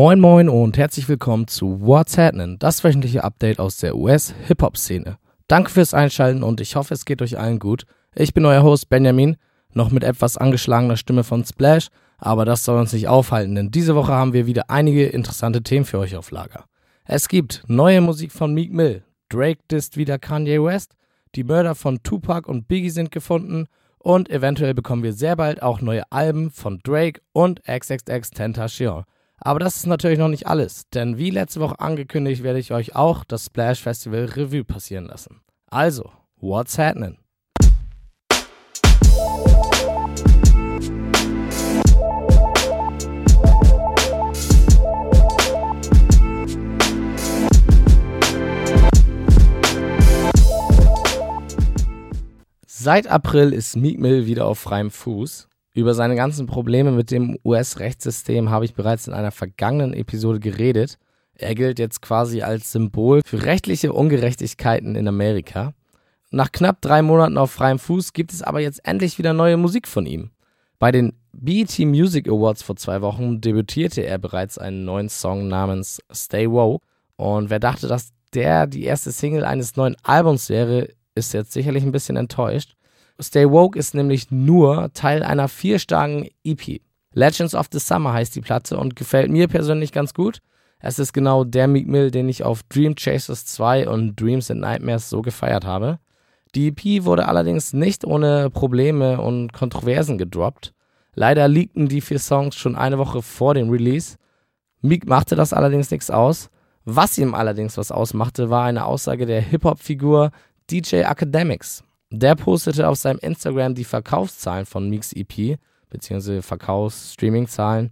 Moin Moin und herzlich willkommen zu What's Happening, das wöchentliche Update aus der US-Hip-Hop-Szene. Danke fürs Einschalten und ich hoffe, es geht euch allen gut. Ich bin euer Host Benjamin, noch mit etwas angeschlagener Stimme von Splash, aber das soll uns nicht aufhalten, denn diese Woche haben wir wieder einige interessante Themen für euch auf Lager. Es gibt neue Musik von Meek Mill, Drake disst wieder Kanye West, die Mörder von Tupac und Biggie sind gefunden und eventuell bekommen wir sehr bald auch neue Alben von Drake und XXX Tentacion. Aber das ist natürlich noch nicht alles, denn wie letzte Woche angekündigt, werde ich euch auch das Splash Festival Revue passieren lassen. Also, what's happening? Seit April ist Meek Mill wieder auf freiem Fuß. Über seine ganzen Probleme mit dem US-Rechtssystem habe ich bereits in einer vergangenen Episode geredet. Er gilt jetzt quasi als Symbol für rechtliche Ungerechtigkeiten in Amerika. Nach knapp drei Monaten auf freiem Fuß gibt es aber jetzt endlich wieder neue Musik von ihm. Bei den BET Music Awards vor zwei Wochen debütierte er bereits einen neuen Song namens Stay Woke. Und wer dachte, dass der die erste Single eines neuen Albums wäre, ist jetzt sicherlich ein bisschen enttäuscht. Stay Woke ist nämlich nur Teil einer vierstarken EP. Legends of the Summer heißt die Platte und gefällt mir persönlich ganz gut. Es ist genau der Meek Mill, den ich auf Dream Chasers 2 und Dreams and Nightmares so gefeiert habe. Die EP wurde allerdings nicht ohne Probleme und Kontroversen gedroppt. Leider leakten die vier Songs schon eine Woche vor dem Release. Meek machte das allerdings nichts aus. Was ihm allerdings was ausmachte, war eine Aussage der Hip-Hop-Figur DJ Academics. Der postete auf seinem Instagram die Verkaufszahlen von Meeks EP, beziehungsweise Verkaufs-Streaming-Zahlen,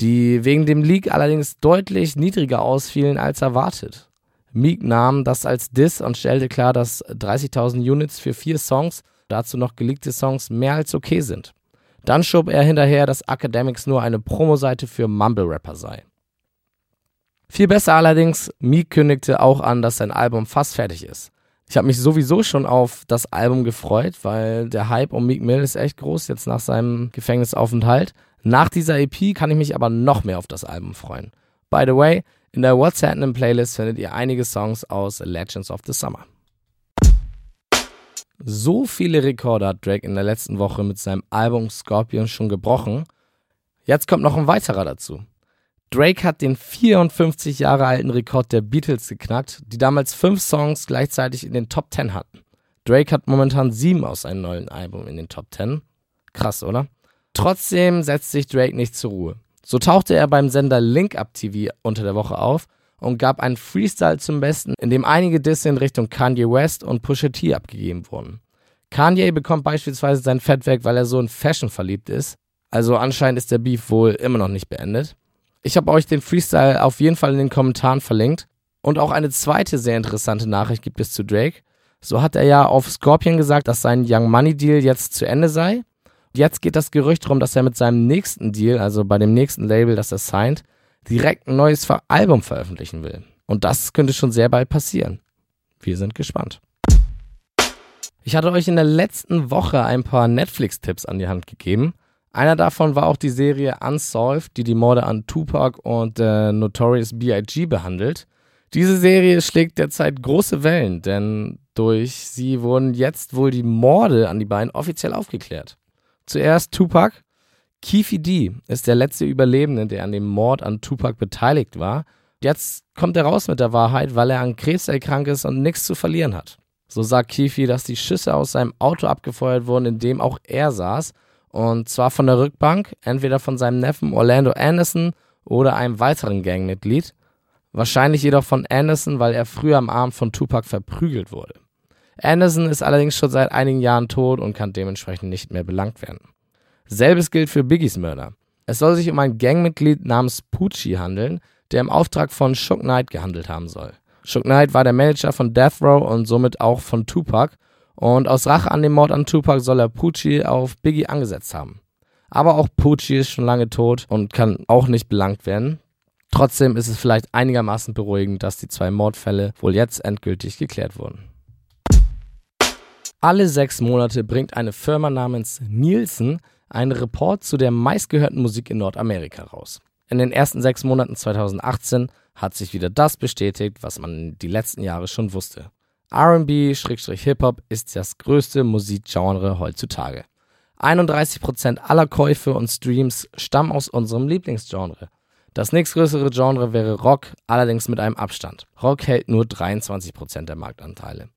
die wegen dem Leak allerdings deutlich niedriger ausfielen als erwartet. Meek nahm das als Diss und stellte klar, dass 30.000 Units für vier Songs, dazu noch geleakte Songs, mehr als okay sind. Dann schob er hinterher, dass Academics nur eine Promoseite für Mumble-Rapper sei. Viel besser allerdings, Meek kündigte auch an, dass sein Album fast fertig ist. Ich habe mich sowieso schon auf das Album gefreut, weil der Hype um Meek Mill ist echt groß jetzt nach seinem Gefängnisaufenthalt. Nach dieser EP kann ich mich aber noch mehr auf das Album freuen. By the way, in der What's Happening Playlist findet ihr einige Songs aus Legends of the Summer. So viele Rekorde hat Drake in der letzten Woche mit seinem Album Scorpion schon gebrochen. Jetzt kommt noch ein weiterer dazu. Drake hat den 54 Jahre alten Rekord der Beatles geknackt, die damals fünf Songs gleichzeitig in den Top 10 hatten. Drake hat momentan sieben aus seinem neuen Album in den Top 10. Krass, oder? Trotzdem setzt sich Drake nicht zur Ruhe. So tauchte er beim Sender Link Up TV unter der Woche auf und gab einen Freestyle zum Besten, in dem einige Disse in Richtung Kanye West und Pusha T abgegeben wurden. Kanye bekommt beispielsweise sein Fett weg, weil er so in Fashion verliebt ist. Also anscheinend ist der Beef wohl immer noch nicht beendet. Ich habe euch den Freestyle auf jeden Fall in den Kommentaren verlinkt. Und auch eine zweite sehr interessante Nachricht gibt es zu Drake. So hat er ja auf Scorpion gesagt, dass sein Young Money Deal jetzt zu Ende sei. Jetzt geht das Gerücht darum, dass er mit seinem nächsten Deal, also bei dem nächsten Label, das er signed, direkt ein neues Album veröffentlichen will. Und das könnte schon sehr bald passieren. Wir sind gespannt. Ich hatte euch in der letzten Woche ein paar Netflix-Tipps an die Hand gegeben. Einer davon war auch die Serie Unsolved, die die Morde an Tupac und äh, Notorious B.I.G. behandelt. Diese Serie schlägt derzeit große Wellen, denn durch sie wurden jetzt wohl die Morde an die beiden offiziell aufgeklärt. Zuerst Tupac. Keefe D ist der letzte Überlebende, der an dem Mord an Tupac beteiligt war. Jetzt kommt er raus mit der Wahrheit, weil er an Krebs erkrankt ist und nichts zu verlieren hat. So sagt Keefe, dass die Schüsse aus seinem Auto abgefeuert wurden, in dem auch er saß und zwar von der Rückbank, entweder von seinem Neffen Orlando Anderson oder einem weiteren Gangmitglied. Wahrscheinlich jedoch von Anderson, weil er früher am Abend von Tupac verprügelt wurde. Anderson ist allerdings schon seit einigen Jahren tot und kann dementsprechend nicht mehr belangt werden. Selbes gilt für Biggies Mörder. Es soll sich um ein Gangmitglied namens Poochie handeln, der im Auftrag von Shook Knight gehandelt haben soll. Shook Knight war der Manager von Death Row und somit auch von Tupac und aus Rache an dem Mord an Tupac soll er Pucci auf Biggie angesetzt haben. Aber auch Pucci ist schon lange tot und kann auch nicht belangt werden. Trotzdem ist es vielleicht einigermaßen beruhigend, dass die zwei Mordfälle wohl jetzt endgültig geklärt wurden. Alle sechs Monate bringt eine Firma namens Nielsen einen Report zu der meistgehörten Musik in Nordamerika raus. In den ersten sechs Monaten 2018 hat sich wieder das bestätigt, was man die letzten Jahre schon wusste. RB-Hip-Hop ist das größte Musikgenre heutzutage. 31% aller Käufe und Streams stammen aus unserem Lieblingsgenre. Das nächstgrößere Genre wäre Rock, allerdings mit einem Abstand. Rock hält nur 23% der Marktanteile.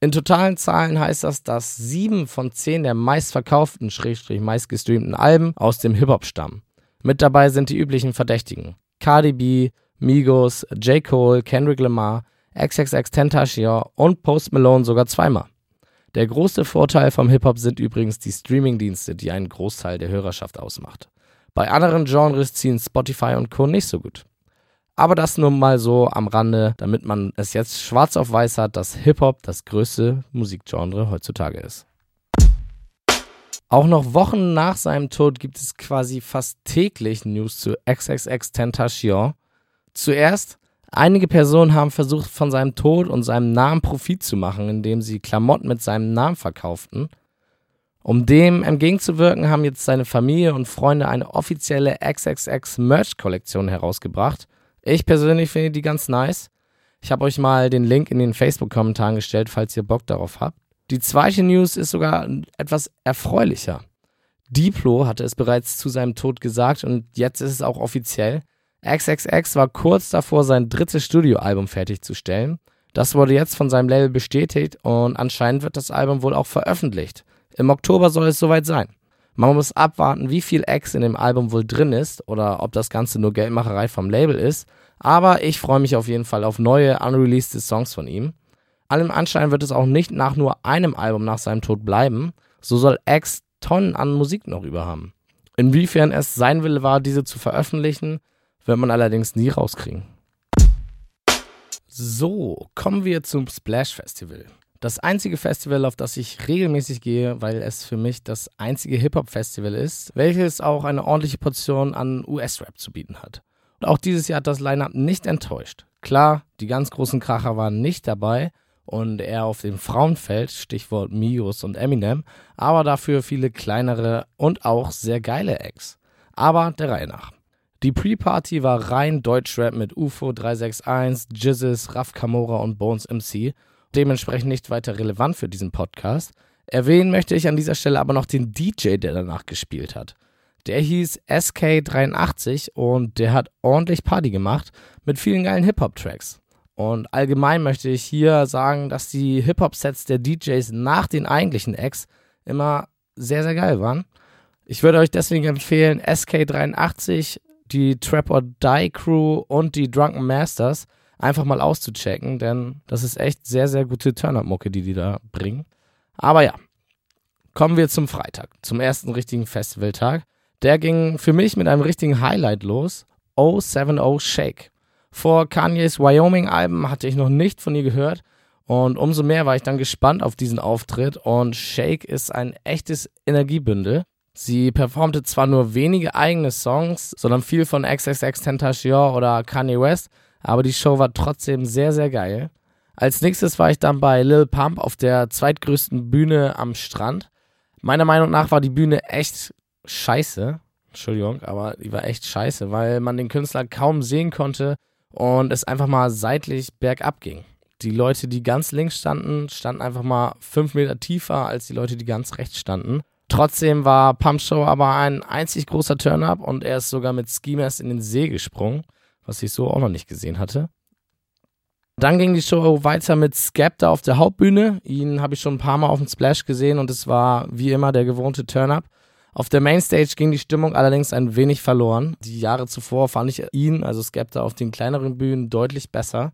In totalen Zahlen heißt das, dass sieben von zehn der meistverkauften, schrägstrich meistgestreamten Alben aus dem Hip-Hop stammen. Mit dabei sind die üblichen Verdächtigen. Cardi B, Migos, J. Cole, Kendrick Lamar, XXX Tentacion und Post Malone sogar zweimal. Der große Vorteil vom Hip-Hop sind übrigens die Streaming-Dienste, die einen Großteil der Hörerschaft ausmacht. Bei anderen Genres ziehen Spotify und Co. nicht so gut. Aber das nur mal so am Rande, damit man es jetzt schwarz auf weiß hat, dass Hip-Hop das größte Musikgenre heutzutage ist. Auch noch Wochen nach seinem Tod gibt es quasi fast täglich News zu XXX Tentacion. Zuerst, einige Personen haben versucht, von seinem Tod und seinem Namen Profit zu machen, indem sie Klamotten mit seinem Namen verkauften. Um dem entgegenzuwirken, haben jetzt seine Familie und Freunde eine offizielle XXX Merch-Kollektion herausgebracht. Ich persönlich finde die ganz nice. Ich habe euch mal den Link in den Facebook-Kommentaren gestellt, falls ihr Bock darauf habt. Die zweite News ist sogar etwas erfreulicher. Diplo hatte es bereits zu seinem Tod gesagt und jetzt ist es auch offiziell. XXX war kurz davor, sein drittes Studioalbum fertigzustellen. Das wurde jetzt von seinem Label bestätigt und anscheinend wird das Album wohl auch veröffentlicht. Im Oktober soll es soweit sein. Man muss abwarten, wie viel X in dem Album wohl drin ist oder ob das Ganze nur Geldmacherei vom Label ist. Aber ich freue mich auf jeden Fall auf neue, unreleased Songs von ihm. Allem Anschein wird es auch nicht nach nur einem Album nach seinem Tod bleiben. So soll X Tonnen an Musik noch über haben. Inwiefern es sein Wille war, diese zu veröffentlichen, wird man allerdings nie rauskriegen. So, kommen wir zum Splash Festival. Das einzige Festival, auf das ich regelmäßig gehe, weil es für mich das einzige Hip-Hop-Festival ist, welches auch eine ordentliche Portion an US-Rap zu bieten hat. Und auch dieses Jahr hat das Line-Up nicht enttäuscht. Klar, die ganz großen Kracher waren nicht dabei und eher auf dem Frauenfeld, Stichwort Migos und Eminem, aber dafür viele kleinere und auch sehr geile Acts. Aber der Reihe nach. Die Pre-Party war rein Deutschrap mit UFO 361, Jizzes, Raf Kamora und Bones MC dementsprechend nicht weiter relevant für diesen Podcast. Erwähnen möchte ich an dieser Stelle aber noch den DJ, der danach gespielt hat. Der hieß SK83 und der hat ordentlich Party gemacht mit vielen geilen Hip-Hop-Tracks. Und allgemein möchte ich hier sagen, dass die Hip-Hop-Sets der DJs nach den eigentlichen Acts immer sehr, sehr geil waren. Ich würde euch deswegen empfehlen, SK83, die Trap or Die Crew und die Drunken Masters einfach mal auszuchecken, denn das ist echt sehr, sehr gute Turn-Up-Mucke, die die da bringen. Aber ja, kommen wir zum Freitag, zum ersten richtigen Festivaltag. Der ging für mich mit einem richtigen Highlight los. 070 Shake. Vor Kanye's Wyoming-Alben hatte ich noch nicht von ihr gehört und umso mehr war ich dann gespannt auf diesen Auftritt und Shake ist ein echtes Energiebündel. Sie performte zwar nur wenige eigene Songs, sondern viel von XXX Tentacion oder Kanye West, aber die Show war trotzdem sehr, sehr geil. Als nächstes war ich dann bei Lil Pump auf der zweitgrößten Bühne am Strand. Meiner Meinung nach war die Bühne echt scheiße. Entschuldigung, aber die war echt scheiße, weil man den Künstler kaum sehen konnte und es einfach mal seitlich bergab ging. Die Leute, die ganz links standen, standen einfach mal fünf Meter tiefer als die Leute, die ganz rechts standen. Trotzdem war Pump Show aber ein einzig großer Turn-up und er ist sogar mit Ski Mask in den See gesprungen was ich so auch noch nicht gesehen hatte. Dann ging die Show weiter mit Skepta auf der Hauptbühne. Ihn habe ich schon ein paar Mal auf dem Splash gesehen und es war wie immer der gewohnte Turn-up. Auf der Mainstage ging die Stimmung allerdings ein wenig verloren. Die Jahre zuvor fand ich ihn, also Skepta, auf den kleineren Bühnen deutlich besser.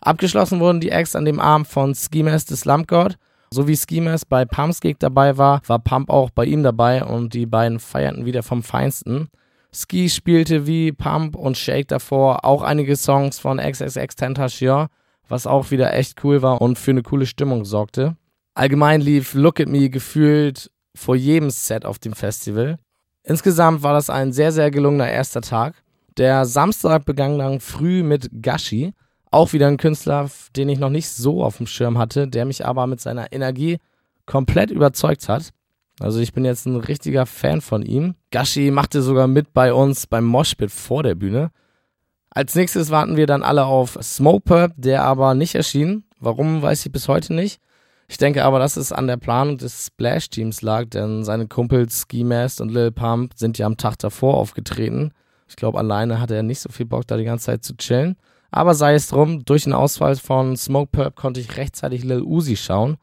Abgeschlossen wurden die Acts an dem Abend von Schemas des Slump God. So wie Schemas bei Pumps Gig dabei war, war Pump auch bei ihm dabei und die beiden feierten wieder vom Feinsten. Ski spielte wie Pump und Shake davor auch einige Songs von XXX Tentacion, was auch wieder echt cool war und für eine coole Stimmung sorgte. Allgemein lief Look at Me gefühlt vor jedem Set auf dem Festival. Insgesamt war das ein sehr, sehr gelungener erster Tag. Der Samstag begann dann früh mit Gashi, auch wieder ein Künstler, den ich noch nicht so auf dem Schirm hatte, der mich aber mit seiner Energie komplett überzeugt hat. Also ich bin jetzt ein richtiger Fan von ihm. Gashi machte sogar mit bei uns beim Moshpit vor der Bühne. Als nächstes warten wir dann alle auf Smoke der aber nicht erschien. Warum, weiß ich bis heute nicht. Ich denke aber, dass es an der Planung des Splash-Teams lag, denn seine Kumpels Ski Mask und Lil Pump sind ja am Tag davor aufgetreten. Ich glaube, alleine hatte er nicht so viel Bock, da die ganze Zeit zu chillen. Aber sei es drum, durch den Ausfall von Smoke Purp konnte ich rechtzeitig Lil Uzi schauen.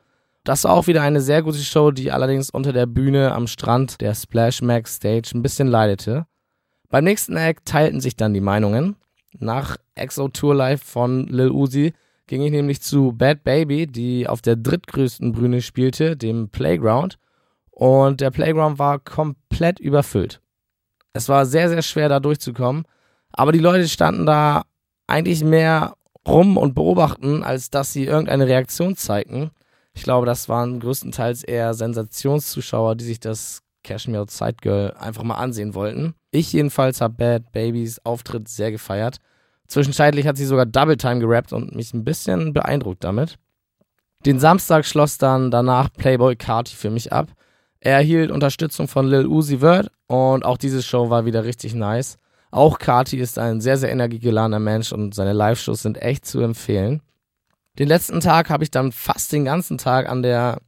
Das war auch wieder eine sehr gute Show, die allerdings unter der Bühne am Strand der Splash Max Stage ein bisschen leidete. Beim nächsten Act teilten sich dann die Meinungen. Nach Exo Tour Live von Lil Uzi ging ich nämlich zu Bad Baby, die auf der drittgrößten Bühne spielte, dem Playground. Und der Playground war komplett überfüllt. Es war sehr, sehr schwer, da durchzukommen. Aber die Leute standen da eigentlich mehr rum und beobachten, als dass sie irgendeine Reaktion zeigten. Ich glaube, das waren größtenteils eher Sensationszuschauer, die sich das Cashmere Side Girl einfach mal ansehen wollten. Ich jedenfalls habe Bad Babys Auftritt sehr gefeiert. Zwischenzeitlich hat sie sogar Double Time gerappt und mich ein bisschen beeindruckt damit. Den Samstag schloss dann danach Playboy Carti für mich ab. Er erhielt Unterstützung von Lil Uzi Vert und auch diese Show war wieder richtig nice. Auch Carti ist ein sehr, sehr energiegeladener Mensch und seine Live-Shows sind echt zu empfehlen. Den letzten Tag habe ich dann fast den ganzen Tag an der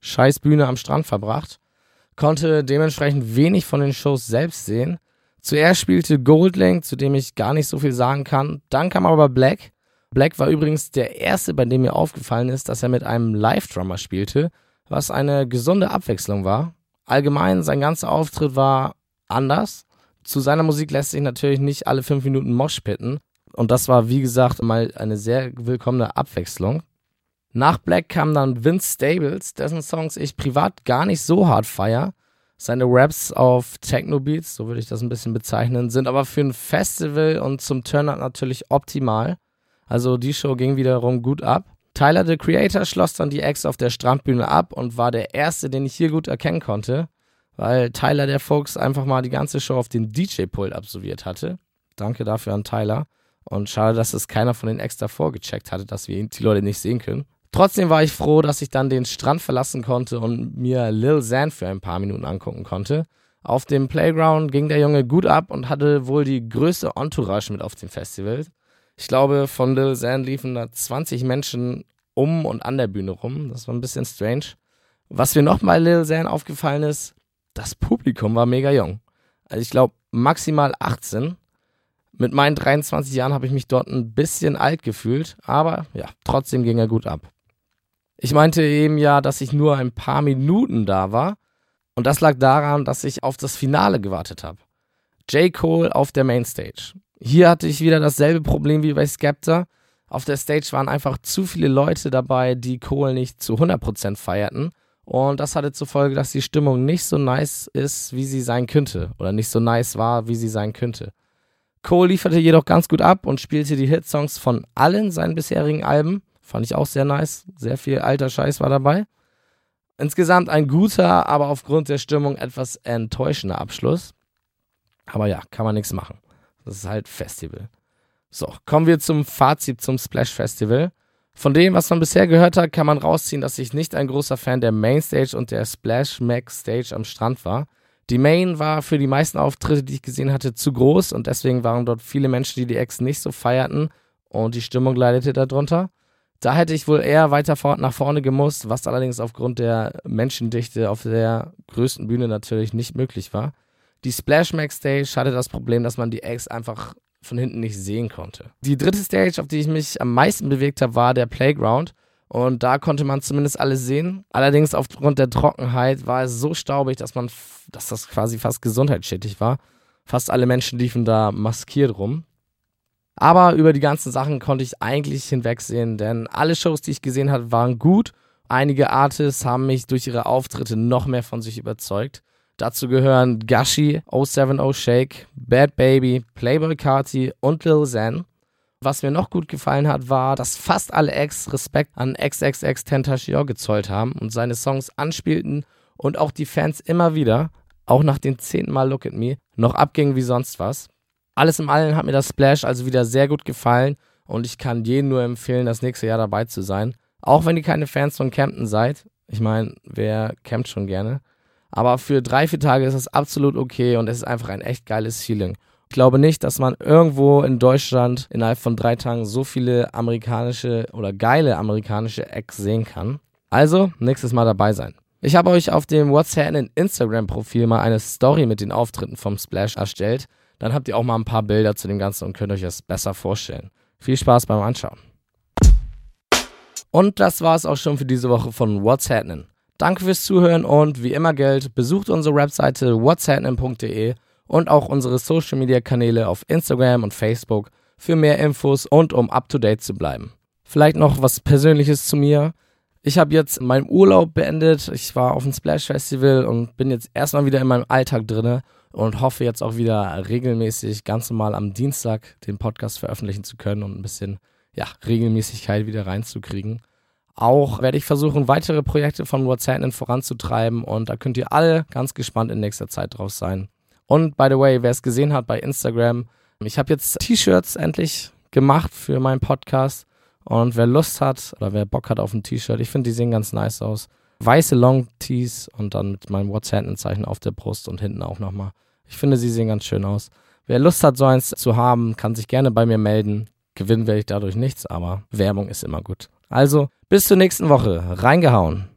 Scheißbühne am Strand verbracht, konnte dementsprechend wenig von den Shows selbst sehen, Zuerst spielte Goldlink, zu dem ich gar nicht so viel sagen kann. Dann kam aber Black. Black war übrigens der erste, bei dem mir aufgefallen ist, dass er mit einem Live-Drummer spielte, was eine gesunde Abwechslung war. Allgemein, sein ganzer Auftritt war anders. Zu seiner Musik lässt sich natürlich nicht alle fünf Minuten Mosh pitten. Und das war, wie gesagt, mal eine sehr willkommene Abwechslung. Nach Black kam dann Vince Stables, dessen Songs ich privat gar nicht so hart feier. Seine Raps auf Techno-Beats, so würde ich das ein bisschen bezeichnen, sind aber für ein Festival und zum Turnout natürlich optimal. Also die Show ging wiederum gut ab. Tyler, the Creator, schloss dann die Acts auf der Strandbühne ab und war der erste, den ich hier gut erkennen konnte, weil Tyler der Fuchs einfach mal die ganze Show auf dem DJ-Pult absolviert hatte. Danke dafür an Tyler. Und schade, dass es keiner von den Acts davor gecheckt hatte, dass wir die Leute nicht sehen können. Trotzdem war ich froh, dass ich dann den Strand verlassen konnte und mir Lil Xan für ein paar Minuten angucken konnte. Auf dem Playground ging der Junge gut ab und hatte wohl die größte Entourage mit auf dem Festival. Ich glaube, von Lil Xan liefen da 20 Menschen um und an der Bühne rum. Das war ein bisschen strange. Was mir noch bei Lil Xan aufgefallen ist, das Publikum war mega jung. Also ich glaube maximal 18. Mit meinen 23 Jahren habe ich mich dort ein bisschen alt gefühlt, aber ja, trotzdem ging er gut ab. Ich meinte eben ja, dass ich nur ein paar Minuten da war. Und das lag daran, dass ich auf das Finale gewartet habe. J. Cole auf der Mainstage. Hier hatte ich wieder dasselbe Problem wie bei Skepta. Auf der Stage waren einfach zu viele Leute dabei, die Cole nicht zu 100% feierten. Und das hatte zur Folge, dass die Stimmung nicht so nice ist, wie sie sein könnte. Oder nicht so nice war, wie sie sein könnte. Cole lieferte jedoch ganz gut ab und spielte die Hitsongs von allen seinen bisherigen Alben. Fand ich auch sehr nice. Sehr viel alter Scheiß war dabei. Insgesamt ein guter, aber aufgrund der Stimmung etwas enttäuschender Abschluss. Aber ja, kann man nichts machen. Das ist halt Festival. So, kommen wir zum Fazit zum Splash Festival. Von dem, was man bisher gehört hat, kann man rausziehen, dass ich nicht ein großer Fan der Mainstage und der Splash Max Stage am Strand war. Die Main war für die meisten Auftritte, die ich gesehen hatte, zu groß und deswegen waren dort viele Menschen, die die Ex nicht so feierten und die Stimmung leidete darunter. Da hätte ich wohl eher weiter nach vorne gemusst, was allerdings aufgrund der Menschendichte auf der größten Bühne natürlich nicht möglich war. Die Splash Max Stage hatte das Problem, dass man die Acts einfach von hinten nicht sehen konnte. Die dritte Stage, auf die ich mich am meisten bewegt habe, war der Playground. Und da konnte man zumindest alles sehen. Allerdings aufgrund der Trockenheit war es so staubig, dass man, dass das quasi fast gesundheitsschädlich war. Fast alle Menschen liefen da maskiert rum. Aber über die ganzen Sachen konnte ich eigentlich hinwegsehen, denn alle Shows, die ich gesehen habe, waren gut. Einige Artists haben mich durch ihre Auftritte noch mehr von sich überzeugt. Dazu gehören Gashi, 070 Shake, Bad Baby, Playboy Carti und Lil Zen. Was mir noch gut gefallen hat, war, dass fast alle Ex Respekt an XXX Tentacion gezollt haben und seine Songs anspielten und auch die Fans immer wieder, auch nach dem zehnten Mal Look at Me, noch abgingen wie sonst was. Alles im Allen hat mir das Splash also wieder sehr gut gefallen und ich kann jedem nur empfehlen, das nächste Jahr dabei zu sein. Auch wenn ihr keine Fans von Camden seid. Ich meine, wer campt schon gerne? Aber für drei, vier Tage ist es absolut okay und es ist einfach ein echt geiles Feeling. Ich glaube nicht, dass man irgendwo in Deutschland innerhalb von drei Tagen so viele amerikanische oder geile amerikanische Acts sehen kann. Also, nächstes Mal dabei sein. Ich habe euch auf dem WhatsApp Instagram-Profil mal eine Story mit den Auftritten vom Splash erstellt. Dann habt ihr auch mal ein paar Bilder zu dem Ganzen und könnt euch das besser vorstellen. Viel Spaß beim Anschauen. Und das war es auch schon für diese Woche von What's Happening. Danke fürs Zuhören und wie immer Geld, besucht unsere Webseite whatshappening.de und auch unsere Social Media Kanäle auf Instagram und Facebook für mehr Infos und um up to date zu bleiben. Vielleicht noch was Persönliches zu mir. Ich habe jetzt meinen Urlaub beendet. Ich war auf dem Splash Festival und bin jetzt erstmal wieder in meinem Alltag drinne und hoffe jetzt auch wieder regelmäßig ganz normal am Dienstag den Podcast veröffentlichen zu können und ein bisschen ja, Regelmäßigkeit wieder reinzukriegen. Auch werde ich versuchen, weitere Projekte von What's Happening voranzutreiben und da könnt ihr alle ganz gespannt in nächster Zeit drauf sein. Und by the way, wer es gesehen hat bei Instagram, ich habe jetzt T-Shirts endlich gemacht für meinen Podcast. Und wer Lust hat oder wer Bock hat auf ein T-Shirt, ich finde, die sehen ganz nice aus. Weiße Long-Tees und dann mit meinem WhatsApp-Zeichen auf der Brust und hinten auch nochmal. Ich finde, sie sehen ganz schön aus. Wer Lust hat, so eins zu haben, kann sich gerne bei mir melden. Gewinnen werde ich dadurch nichts, aber Werbung ist immer gut. Also, bis zur nächsten Woche. Reingehauen.